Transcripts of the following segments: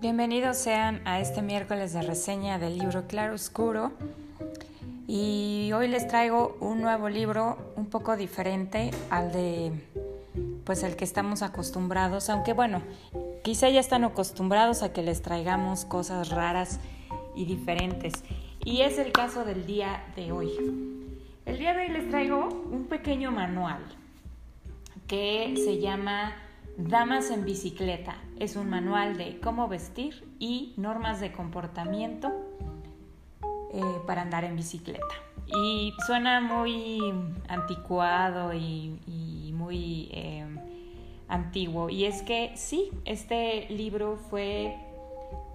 Bienvenidos sean a este miércoles de reseña del libro Claro Oscuro. Y hoy les traigo un nuevo libro un poco diferente al de pues el que estamos acostumbrados, aunque bueno, quizá ya están acostumbrados a que les traigamos cosas raras y diferentes. Y es el caso del día de hoy. El día de hoy les traigo un pequeño manual que se llama Damas en bicicleta. Es un manual de cómo vestir y normas de comportamiento eh, para andar en bicicleta. Y suena muy anticuado y, muy eh, antiguo. Y es que sí, este libro fue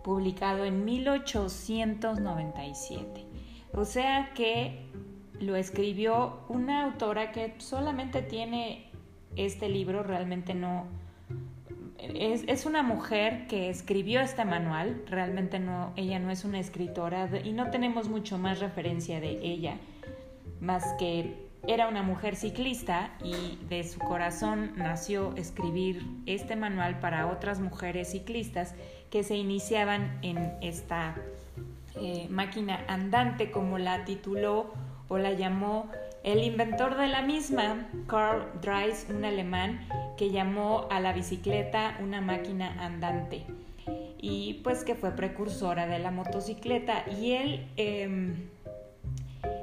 publicado en 1897. O sea que lo escribió una autora que solamente tiene este libro, realmente no... Es, es, una mujer que escribió este manual, realmente no, ella no es una escritora y no tenemos mucho más referencia de ella, más que era una mujer ciclista y de su corazón nació escribir este manual para otras mujeres ciclistas que se iniciaban en esta eh, máquina andante, como la tituló o la llamó el inventor de la misma, Karl Dreis, un alemán, que llamó a la bicicleta una máquina andante. Y pues que fue precursora de la motocicleta. Y él em,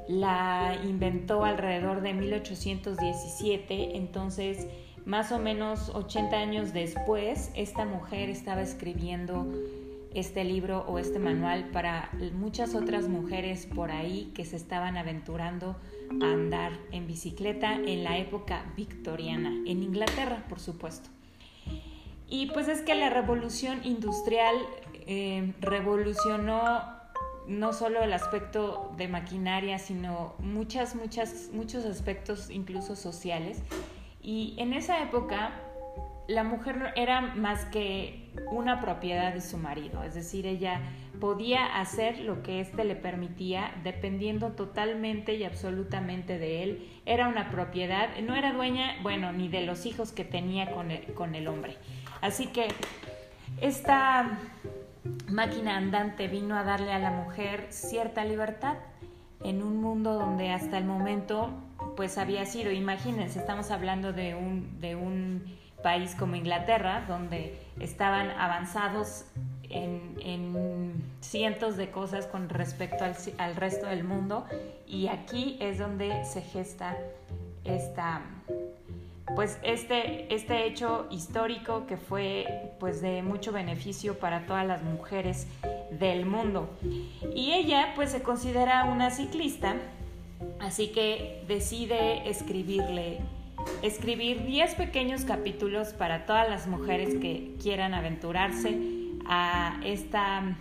la inventó alrededor de 1817, entonces más o menos 80 años después, esta mujer estaba escribiendo este libro o este manual para muchas otras mujeres por ahí que se estaban aventurando a andar en bicicleta en la época victoriana, en Inglaterra, por supuesto. Y pues es que la revolución industrial eh, revolucionó no solo el aspecto de maquinaria, sino muchas, muchas, muchos aspectos incluso sociales. Y en esa época la mujer era más que una propiedad de su marido, es decir, ella podía hacer lo que éste le permitía dependiendo totalmente y absolutamente de él. Era una propiedad, no era dueña, bueno, ni de los hijos que tenía con el, con el hombre. Así que esta máquina andante vino a darle a la mujer cierta libertad en un mundo donde hasta el momento pues había sido, imagínense, estamos hablando de un, de un país como Inglaterra, donde estaban avanzados en, cientos de cosas con respecto al, al, resto del mundo y aquí es donde se gesta esta pues este, este hecho histórico que fue pues de mucho beneficio para todas las mujeres del mundo. Y ella pues se considera una ciclista, así que decide escribirle escribir 10 pequeños capítulos para todas las mujeres que quieran aventurarse a esta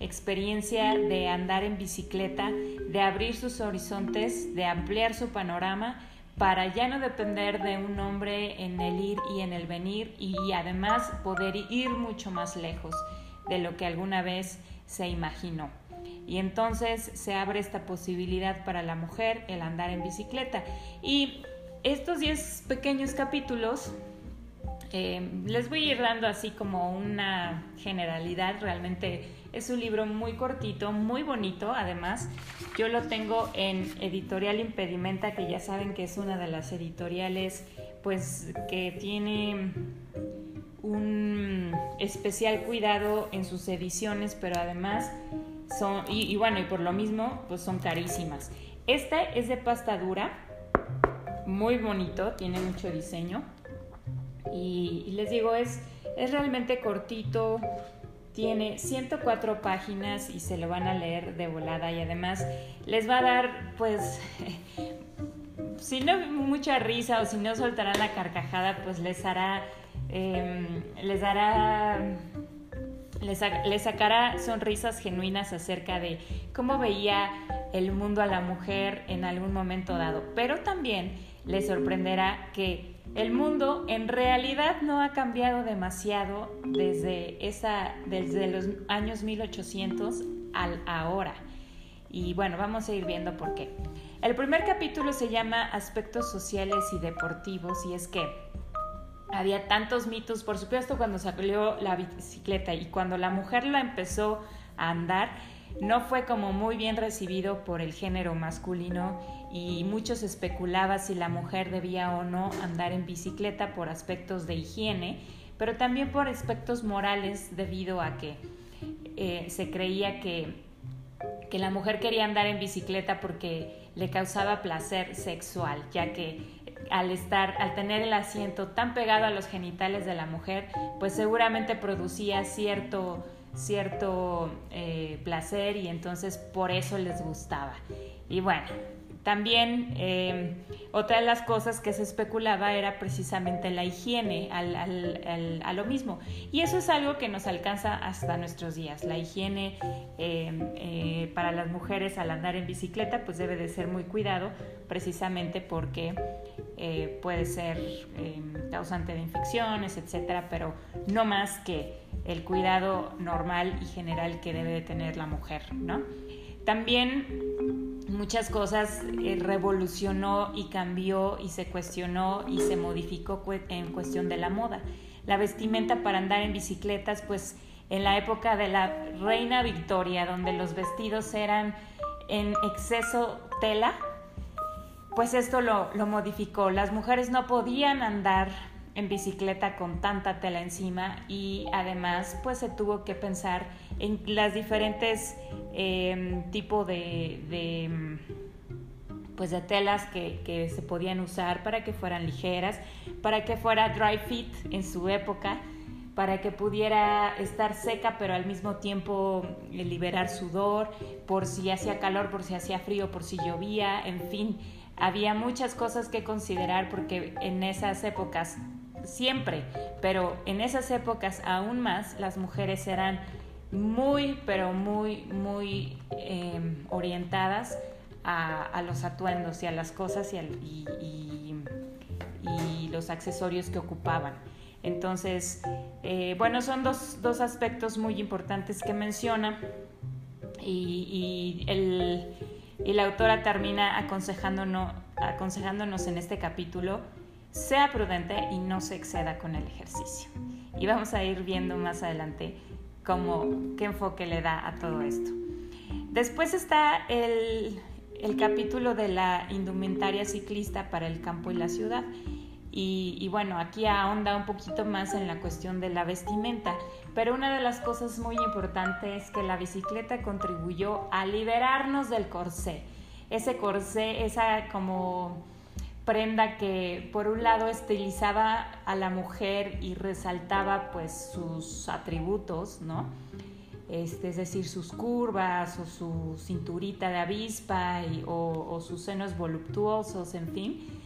experiencia de andar en bicicleta, de abrir sus horizontes, de ampliar su panorama para ya no depender de un hombre en el ir y en el venir y además poder ir mucho más lejos de lo que alguna vez se imaginó. Y entonces se abre esta posibilidad para la mujer el andar en bicicleta. Y estos 10 pequeños capítulos eh, les voy a ir dando así como una generalidad, realmente es un libro muy cortito, muy bonito además. Yo lo tengo en Editorial Impedimenta, que ya saben que es una de las editoriales pues que tiene un especial cuidado en sus ediciones, pero además son, y, bueno, y por lo mismo, pues son carísimas. Este es de pasta dura, muy bonito, tiene mucho diseño. Y, les digo, es, es realmente cortito, tiene 104 páginas y se lo van a leer de volada y además les va a dar pues si no mucha risa o si no soltarán la carcajada pues les hará em, les dará les, les, sacará sonrisas genuinas acerca de cómo veía el mundo a la mujer en algún momento dado pero también les sorprenderá que el mundo en realidad no ha cambiado demasiado desde, esa, desde los años 1800 al ahora. Y bueno, vamos a ir viendo por qué. El primer capítulo se llama Aspectos sociales y deportivos y es que había tantos mitos, por supuesto cuando salió la bicicleta y cuando la mujer la empezó a andar, no fue como muy bien recibido por el género masculino y muchos especulaba si la mujer debía o no andar en bicicleta por aspectos de higiene, pero también por aspectos morales debido a que eh, se creía que, que la mujer quería andar en bicicleta porque le causaba placer sexual, ya que al estar, al tener el asiento tan pegado a los genitales de la mujer, pues seguramente producía cierto, cierto eh, placer y entonces por eso les gustaba. Y bueno, también eh, otra de las cosas que se especulaba era precisamente la higiene a lo mismo. Y eso es algo que nos alcanza hasta nuestros días. La higiene eh, para las mujeres al andar en bicicleta pues debe de ser muy cuidado precisamente porque puede ser causante de infecciones, etcétera, pero no más que el cuidado normal y general que debe de tener la mujer, ¿no? También muchas cosas eh, revolucionó y cambió y se cuestionó y se modificó en cuestión de la moda. La vestimenta para andar en bicicletas, pues en la época de la reina Victoria, donde los vestidos eran en exceso tela, pues esto lo, lo modificó. Las mujeres no podían andar en bicicleta con tanta tela encima y además pues se tuvo que pensar en las diferentes em, tipos de, pues de telas que, se podían usar para que fueran ligeras, para que fuera dry fit en su época, para que pudiera estar seca pero al mismo tiempo eh, liberar sudor, por si hacía calor, por si hacía frío, por si llovía, en fin, había muchas cosas que considerar porque en esas épocas siempre, pero en esas épocas aún más las mujeres eran muy, pero muy, muy em, orientadas a, los atuendos y a las cosas y, los accesorios que ocupaban. Entonces, eh, bueno, son dos, dos, aspectos muy importantes que menciona y, el, la autora termina aconsejándonos, aconsejándonos en este capítulo sea prudente y no se exceda con el ejercicio. Y vamos a ir viendo más adelante cómo, qué enfoque le da a todo esto. Después está el, el capítulo de la indumentaria ciclista para el campo y la ciudad. Y, y, bueno, aquí ahonda un poquito más en la cuestión de la vestimenta, pero una de las cosas muy importantes es que la bicicleta contribuyó a liberarnos del corsé. Ese corsé, esa como prenda que por un lado estilizaba a la mujer y resaltaba pues sus atributos, ¿no? Este, es decir, sus curvas o su cinturita de avispa o, o sus senos voluptuosos, en fin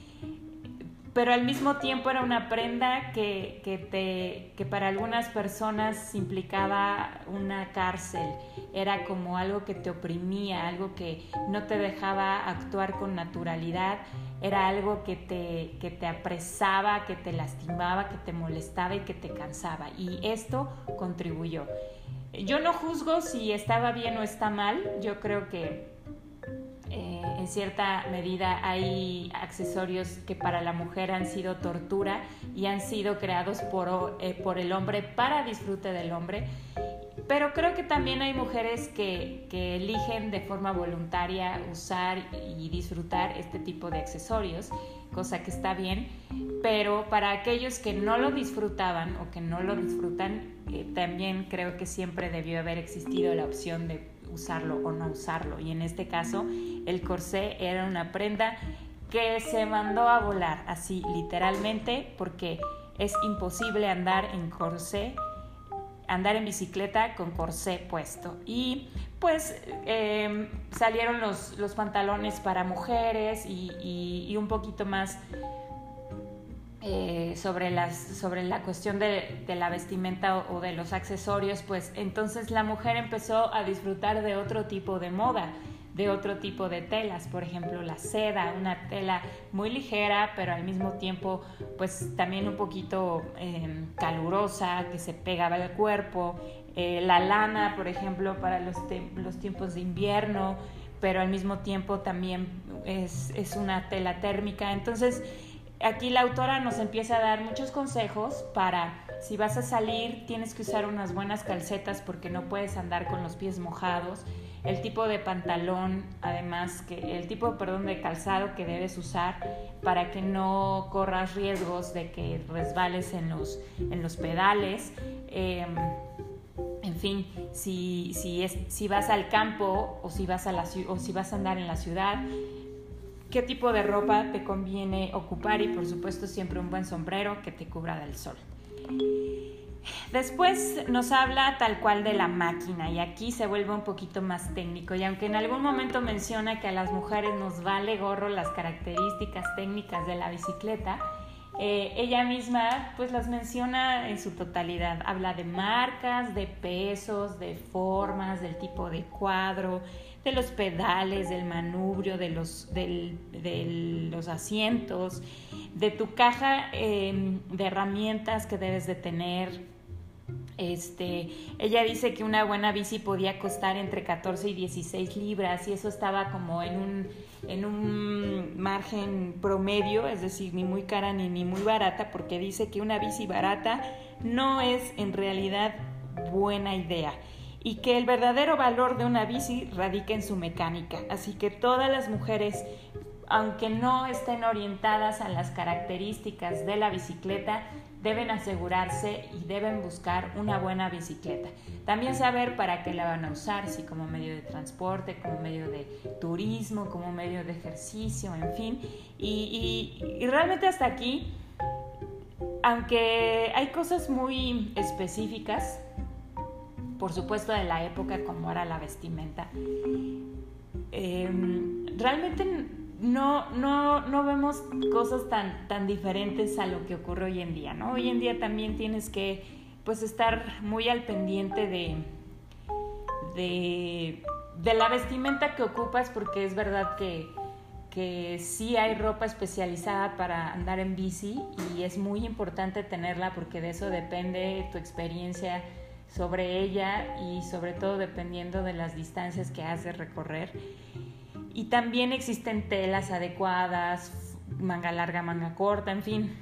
pero al mismo tiempo era una prenda que, que, te, que para algunas personas implicaba una cárcel, era como algo que te oprimía, algo que no te dejaba actuar con naturalidad, era algo que te, que te apresaba, que te lastimaba, que te molestaba y que te cansaba. Y esto contribuyó. Yo no juzgo si estaba bien o está mal, yo creo que en cierta medida hay accesorios que para la mujer han sido tortura y han sido creados por, eh, por el hombre para disfrute del hombre. Pero creo que también hay mujeres que, que, eligen de forma voluntaria usar y disfrutar este tipo de accesorios, cosa que está bien, pero para aquellos que no lo disfrutaban o que no lo disfrutan, eh, también creo que siempre debió haber existido la opción de usarlo o no usarlo. Y en este caso, el corsé era una prenda que se mandó a volar, así literalmente, porque es imposible andar en corsé, andar en bicicleta con corsé puesto. Y pues em, salieron los, los, pantalones para mujeres y un poquito más eh, sobre, las, sobre la cuestión de, la vestimenta o, de los accesorios, pues entonces la mujer empezó a disfrutar de otro tipo de moda, de otro tipo de telas, por ejemplo la seda, una tela muy ligera, pero al mismo tiempo pues también un poquito em, calurosa, que se pegaba al cuerpo, eh, la lana, por ejemplo, para los, los tiempos de invierno, pero al mismo tiempo también es, es una tela térmica, entonces aquí la autora nos empieza a dar muchos consejos para si vas a salir tienes que usar unas buenas calcetas porque no puedes andar con los pies mojados. El tipo de pantalón, además, que el tipo, perdón, de calzado que debes usar para que no corras riesgos de que resbales en los, en los pedales. Em, en fin, si, si, es, si vas al campo o si vas a, la, o si vas a andar en la ciudad, qué tipo de ropa te conviene ocupar y por supuesto siempre un buen sombrero que te cubra del sol. Después nos habla tal cual de la máquina y aquí se vuelve un poquito más técnico y aunque en algún momento menciona que a las mujeres nos vale gorro las características técnicas de la bicicleta, eh, ella misma pues las menciona en su totalidad. Habla de marcas, de pesos, de formas, del tipo de cuadro, de los pedales, del manubrio, de los, de los asientos, de tu caja em, de herramientas que debes de tener. Este, ella dice que una buena bici podía costar entre 14 y 16 libras y eso estaba como en un, en un margen promedio, es decir, ni muy cara ni, ni muy barata, porque dice que una bici barata no es en realidad buena idea y que el verdadero valor de una bici radica en su mecánica. Así que todas las mujeres, aunque no estén orientadas a las características de la bicicleta, deben asegurarse y deben buscar una buena bicicleta. También saber para qué la van a usar, si como medio de transporte, como medio de turismo, como medio de ejercicio, en fin. Y, y realmente hasta aquí, aunque hay cosas muy específicas, por supuesto de la época como era la vestimenta. Em, realmente no, no, no vemos cosas tan, tan diferentes a lo que ocurre hoy en día, ¿no? Hoy en día también tienes que pues estar muy al pendiente de, de, de la vestimenta que ocupas porque es verdad que, que sí hay ropa especializada para andar en bici y es muy importante tenerla porque de eso depende tu experiencia sobre ella y sobre todo dependiendo de las distancias que has de recorrer. Y también existen telas adecuadas, manga larga, manga corta, en fin.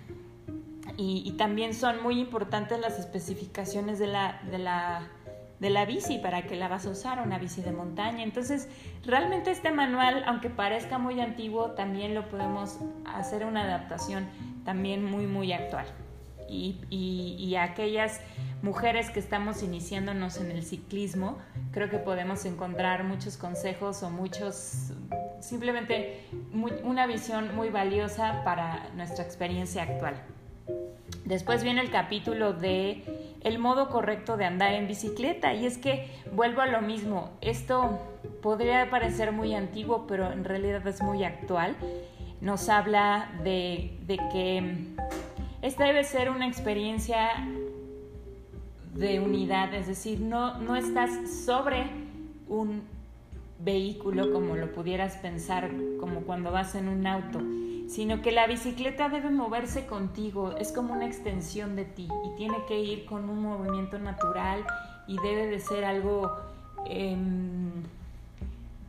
Y, también son muy importantes las especificaciones de la, de, la, de la bici para que la vas a usar, una bici de montaña. Entonces, realmente este manual, aunque parezca muy antiguo, también lo podemos hacer una adaptación también muy, muy actual. Y, y, aquellas mujeres que estamos iniciándonos en el ciclismo, creo que podemos encontrar muchos consejos o muchos, simplemente una visión muy valiosa para nuestra experiencia actual. Después viene el capítulo de el modo correcto de andar en bicicleta y es que vuelvo a lo mismo, esto podría parecer muy antiguo, pero en realidad es muy actual. Nos habla de, de que esta debe ser una experiencia de unidad, es decir, no, no estás sobre un vehículo como lo pudieras pensar como cuando vas en un auto, sino que la bicicleta debe moverse contigo, es como una extensión de ti y tiene que ir con un movimiento natural y debe de ser algo em,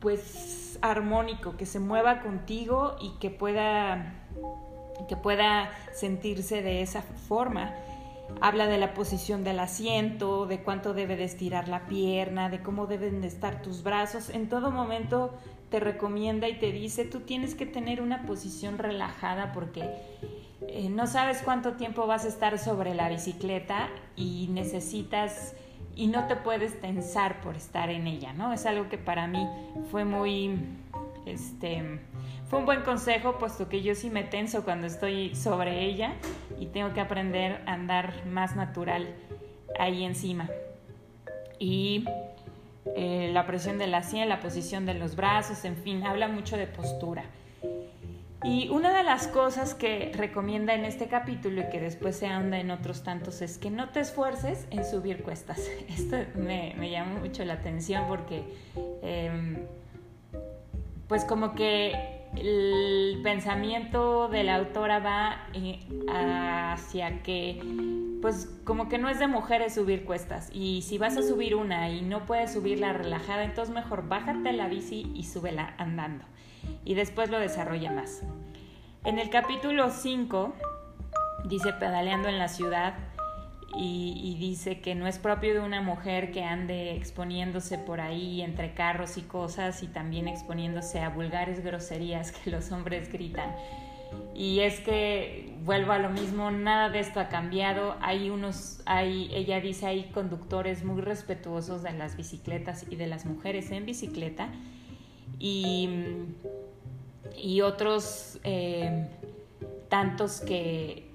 pues armónico, que se mueva contigo y que pueda, que pueda sentirse de esa forma. Habla de la posición del asiento, de cuánto debe de estirar la pierna, de cómo deben de estar tus brazos. En todo momento te recomienda y te dice, tú tienes que tener una posición relajada porque eh, no sabes cuánto tiempo vas a estar sobre la bicicleta y necesitas y no te puedes tensar por estar en ella, ¿no? Es algo que para mí fue muy, este, fue un buen consejo, puesto que yo sí me tenso cuando estoy sobre ella y tengo que aprender a andar más natural ahí encima. Y eh, la presión de la sien, la posición de los brazos, en fin, habla mucho de postura. Y una de las cosas que recomienda en este capítulo y que después se anda en otros tantos es que no te esfuerces en subir cuestas. Esto me, me llama mucho la atención porque em, pues como que el pensamiento de la autora va eh, hacia que, pues como que no es de mujeres subir cuestas. Y si vas a subir una y no puedes subirla relajada, entonces mejor bájate la bici y súbela andando. Y después lo desarrolla más. En el capítulo 5 dice pedaleando en la ciudad y, dice que no es propio de una mujer que ande exponiéndose por ahí entre carros y cosas y también exponiéndose a vulgares groserías que los hombres gritan. Y es que vuelvo a lo mismo, nada de esto ha cambiado. Hay unos, hay, ella dice, hay conductores muy respetuosos de las bicicletas y de las mujeres en bicicleta y, y otros eh, tantos que,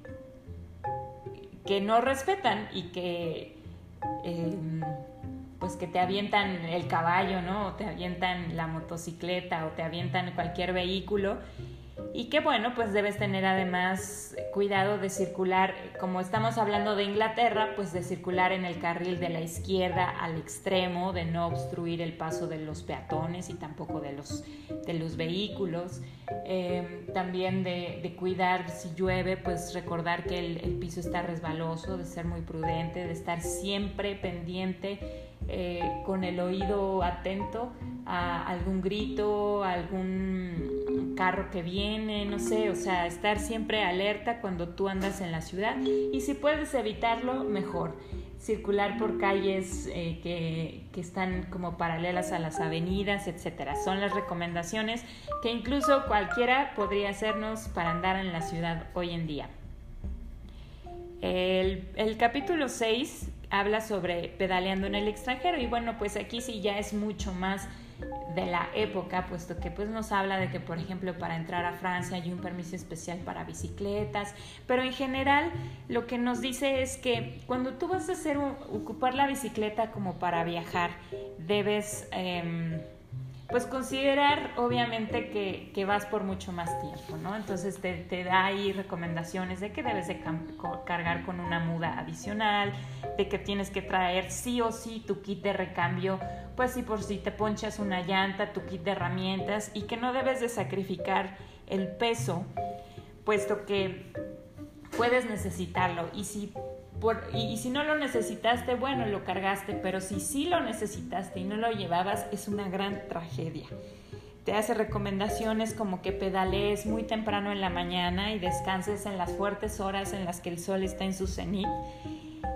que no respetan y que em, pues que te avientan el caballo, ¿no? O te avientan la motocicleta o te avientan cualquier vehículo y que bueno, pues debes tener además cuidado de circular, como estamos hablando de Inglaterra, pues de circular en el carril de la izquierda al extremo, de no obstruir el paso de los peatones y tampoco de los, de los vehículos. Em, también de, cuidar si llueve, pues recordar que el, piso está resbaloso, de ser muy prudente, de estar siempre pendiente eh, con el oído atento a algún grito, algún carro que viene, no sé, o sea, estar siempre alerta cuando tú andas en la ciudad y si puedes evitarlo, mejor. Circular por calles eh, que, están como paralelas a las avenidas, etcétera. Son las recomendaciones que incluso cualquiera podría hacernos para andar en la ciudad hoy en día. El, el capítulo 6 habla sobre pedaleando en el extranjero y bueno, pues aquí sí ya es mucho más de la época, puesto que pues nos habla de que por ejemplo para entrar a Francia hay un permiso especial para bicicletas, pero en general lo que nos dice es que cuando tú vas a hacer ocupar la bicicleta como para viajar, debes em, pues considerar obviamente que, vas por mucho más tiempo, ¿no? Entonces te, te, da ahí recomendaciones de que debes de cargar con una muda adicional, de que tienes que traer sí o sí tu kit de recambio, pues si por si te ponchas una llanta, tu kit de herramientas y que no debes de sacrificar el peso, puesto que puedes necesitarlo y si y, si no lo necesitaste, bueno, lo cargaste, pero si sí lo necesitaste y no lo llevabas, es una gran tragedia. Te hace recomendaciones como que pedalees muy temprano en la mañana y descanses en las fuertes horas en las que el sol está en su cenit.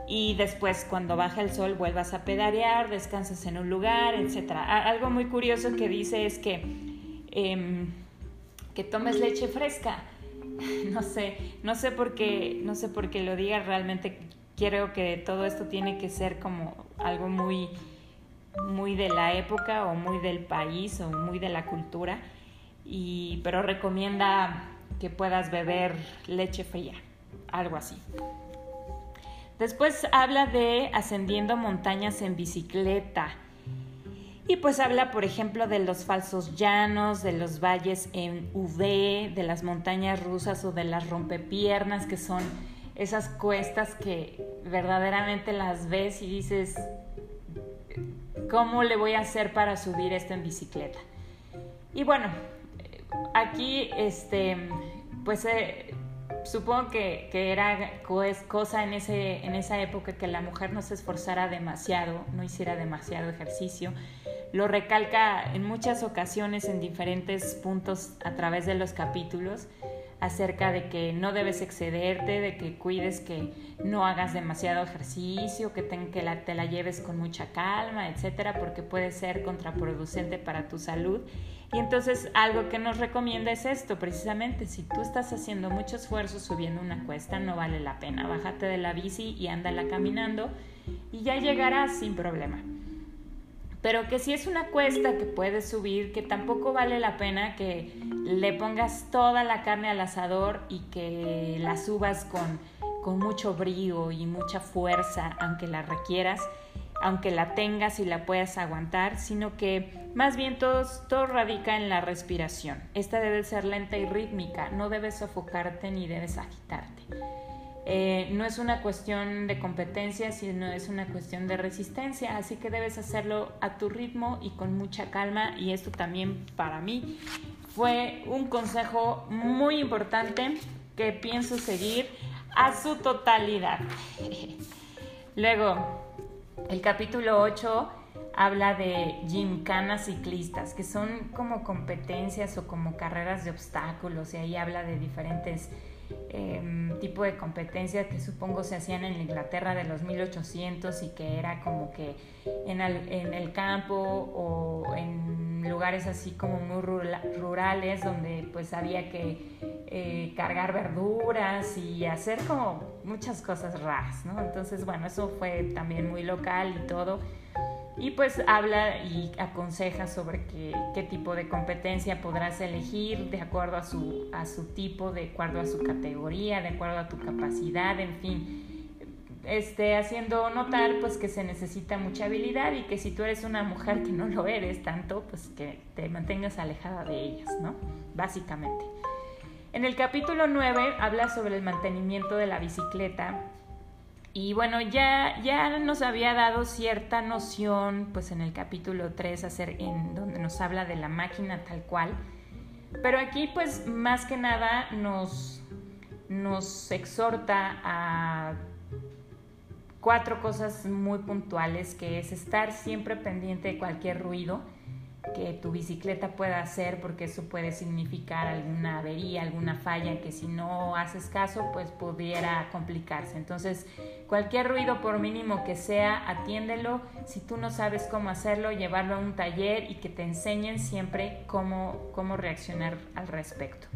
Y después, cuando baja el sol, vuelvas a pedalear, descanses en un lugar, etc. Algo muy curioso que dice es que, em, que tomes leche fresca no sé, no sé por qué, no sé por qué lo diga, realmente creo que todo esto tiene que ser como algo muy, muy de la época o muy del país o muy de la cultura, y, pero recomienda que puedas beber leche fría, algo así. Después habla de ascendiendo montañas en bicicleta. Y pues habla, por ejemplo, de los falsos llanos, de los valles en V, de las montañas rusas o de las rompepiernas, que son esas cuestas que verdaderamente las ves y dices, ¿cómo le voy a hacer para subir esto en bicicleta? Y bueno, aquí, este, pues eh, supongo que, que, era cosa en, ese, en esa época que la mujer no se esforzara demasiado, no hiciera demasiado ejercicio. Lo recalca en muchas ocasiones en diferentes puntos a través de los capítulos acerca de que no debes excederte, de que cuides que no hagas demasiado ejercicio, que, que la, te la lleves con mucha calma, etcétera, porque puede ser contraproducente para tu salud. Y entonces algo que nos recomienda es esto, precisamente, si tú estás haciendo mucho esfuerzo subiendo una cuesta, no vale la pena. Bájate de la bici y ándala caminando y ya llegarás sin problema pero que si es una cuesta que puedes subir, que tampoco vale la pena que le pongas toda la carne al asador y que la subas con, con mucho brío y mucha fuerza, aunque la requieras, aunque la tengas y la puedas aguantar, sino que más bien todo, todo radica en la respiración. Esta debe ser lenta y rítmica, no debes sofocarte ni debes agitarte. Eh, no es una cuestión de competencia, sino es una cuestión de resistencia, así que debes hacerlo a tu ritmo y con mucha calma y esto también para mí fue un consejo muy importante que pienso seguir a su totalidad. Luego, el capítulo 8 habla de gimcanas ciclistas, que son como competencias o como carreras de obstáculos, y ahí habla de diferentes eh, tipo de competencias que supongo se hacían en Inglaterra de los 1800 y que era como que en el, campo o en lugares así como muy rurales donde pues había que eh, cargar verduras y hacer como muchas cosas raras, ¿no? Entonces, bueno, eso fue también muy local y todo y pues habla y aconseja sobre qué, tipo de competencia podrás elegir de acuerdo a su, a su tipo, de acuerdo a su categoría, de acuerdo a tu capacidad, en fin. Este, haciendo notar pues que se necesita mucha habilidad y que si tú eres una mujer que no lo eres tanto, pues que te mantengas alejada de ellas, ¿no? Básicamente. En el capítulo 9 habla sobre el mantenimiento de la bicicleta y bueno, ya, ya nos había dado cierta noción, pues en el capítulo 3, hacer, en donde nos habla de la máquina tal cual. Pero aquí, pues más que nada, nos, nos exhorta a cuatro cosas muy puntuales, que es estar siempre pendiente de cualquier ruido que tu bicicleta pueda hacer, porque eso puede significar alguna avería, alguna falla, que si no haces caso, pues pudiera complicarse. Entonces, cualquier ruido, por mínimo que sea, atiéndelo. Si tú no sabes cómo hacerlo, llevarlo a un taller y que te enseñen siempre cómo, cómo reaccionar al respecto.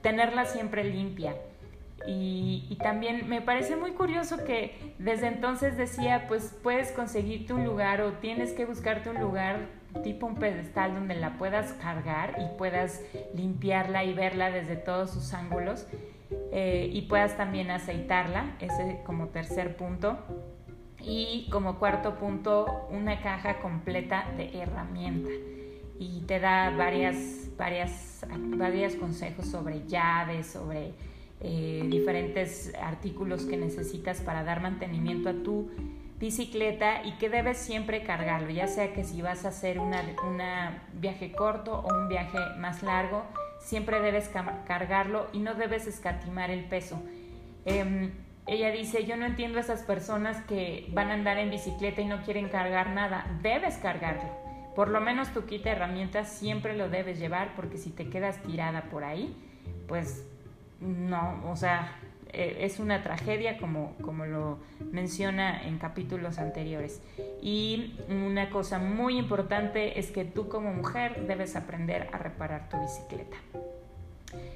Tenerla siempre limpia. Y, y, también me parece muy curioso que desde entonces decía, pues puedes conseguirte un lugar o tienes que buscarte un lugar tipo un pedestal donde la puedas cargar y puedas limpiarla y verla desde todos sus ángulos eh, y puedas también aceitarla, ese como tercer punto. Y como cuarto punto, una caja completa de herramienta y te da varias, varias, varios consejos sobre llaves, sobre eh, diferentes artículos que necesitas para dar mantenimiento a tu bicicleta y que debes siempre cargarlo, ya sea que si vas a hacer un viaje corto o un viaje más largo, siempre debes cargarlo y no debes escatimar el peso. Em, ella dice, yo no entiendo a esas personas que van a andar en bicicleta y no quieren cargar nada, debes cargarlo. Por lo menos tu kit de herramientas siempre lo debes llevar porque si te quedas tirada por ahí, pues no, o sea, eh, es una tragedia como, como lo menciona en capítulos anteriores. Y una cosa muy importante es que tú como mujer debes aprender a reparar tu bicicleta.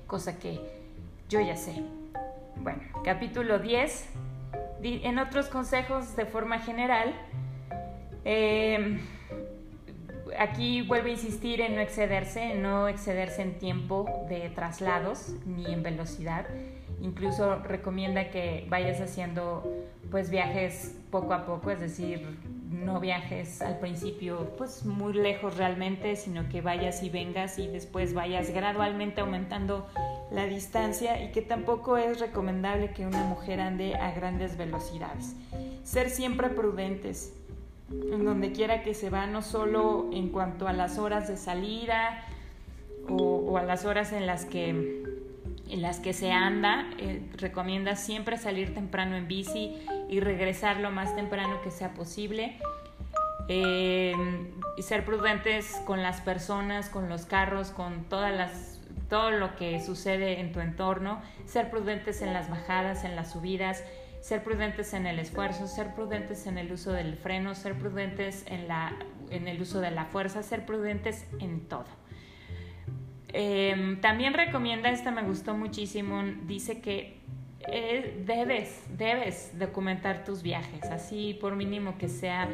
Cosa que yo ya sé. Bueno, capítulo 10. En otros consejos de forma general, eh, aquí vuelve a insistir en no excederse, en no excederse en tiempo de traslados ni en velocidad Incluso recomienda que vayas haciendo pues viajes poco a poco, es decir, no viajes al principio pues muy lejos realmente, sino que vayas y vengas y después vayas gradualmente aumentando la distancia y que tampoco es recomendable que una mujer ande a grandes velocidades. Ser siempre prudentes en donde quiera que se va, no solo en cuanto a las horas de salida o, o a las horas en las que en las que se anda, eh, recomienda siempre salir temprano en bici y regresar lo más temprano que sea posible. Eh, y ser prudentes con las personas, con los carros, con todas las, todo lo que sucede en tu entorno. Ser prudentes en las bajadas, en las subidas. Ser prudentes en el esfuerzo, ser prudentes en el uso del freno, ser prudentes en, la, en el uso de la fuerza, ser prudentes en todo. Em, también recomienda, esta me gustó muchísimo, dice que eh, debes, debes documentar tus viajes, así por mínimo que sea,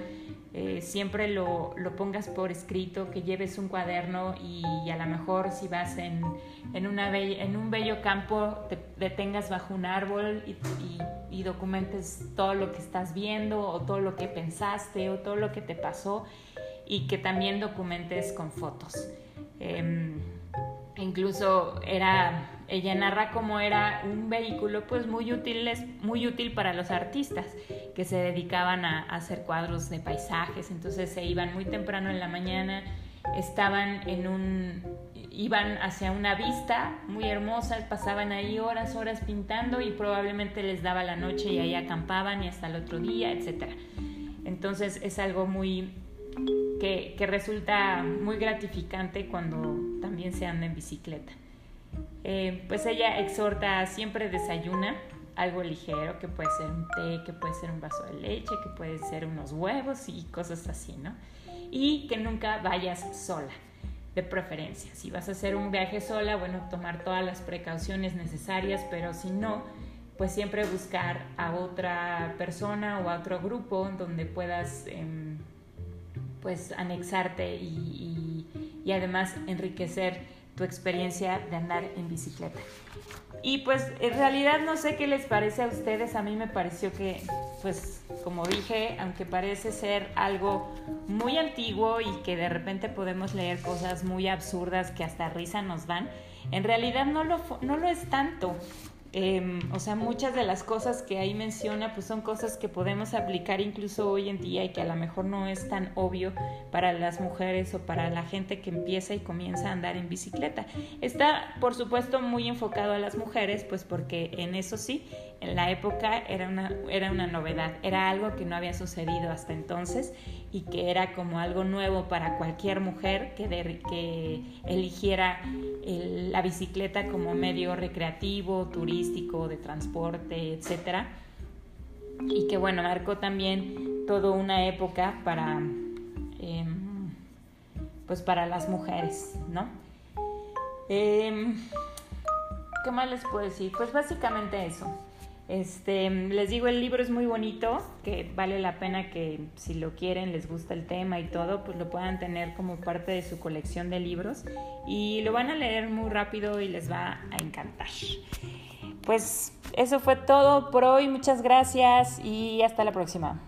eh, siempre lo, lo, pongas por escrito, que lleves un cuaderno y, a lo mejor si vas en, en, una en un bello campo, te detengas bajo un árbol y, y, documentes todo lo que estás viendo o todo lo que pensaste o todo lo que te pasó y que también documentes con fotos. Em, incluso era ella narra cómo era un vehículo pues muy útil muy útil para los artistas que se dedicaban a, hacer cuadros de paisajes. Entonces se iban muy temprano en la mañana estaban en un iban hacia una vista muy hermosa pasaban ahí horas horas pintando y probablemente les daba la noche y ahí acampaban y hasta el otro día etcétera. Entonces es algo muy que, resulta muy gratificante cuando también se anda en bicicleta. Eh, pues ella exhorta siempre desayuna algo ligero, que puede ser un té, que puede ser un vaso de leche, que puede ser unos huevos y cosas así, ¿no? Y que nunca vayas sola, de preferencia. Si vas a hacer un viaje sola, bueno, tomar todas las precauciones necesarias, pero si no, pues siempre buscar a otra persona o a otro grupo donde puedas em, pues anexarte y, y además enriquecer tu experiencia de andar en bicicleta. Y pues en realidad no sé qué les parece a ustedes, a mí me pareció que, pues como dije, aunque parece ser algo muy antiguo y que de repente podemos leer cosas muy absurdas que hasta risa nos dan, en realidad no lo, no lo es tanto. Em, o sea, muchas de las cosas que ahí menciona, pues son cosas que podemos aplicar incluso hoy en día y que a lo mejor no es tan obvio para las mujeres o para la gente que empieza y comienza a andar en bicicleta. Está, por supuesto, muy enfocado a las mujeres, pues porque en eso sí, en la época era una, era una novedad, era algo que no había sucedido hasta entonces y que era como algo nuevo para cualquier mujer que, que eligiera la bicicleta como medio recreativo, turístico, de transporte, etc. Y que bueno, marcó también toda una época para, em, pues para las mujeres, ¿no? Em, ¿Qué más les puedo decir? Pues básicamente eso. Este, les digo, el libro es muy bonito, que vale la pena que si lo quieren, les gusta el tema y todo, pues lo puedan tener como parte de su colección de libros y lo van a leer muy rápido y les va a encantar. Pues eso fue todo por hoy, muchas gracias y hasta la próxima.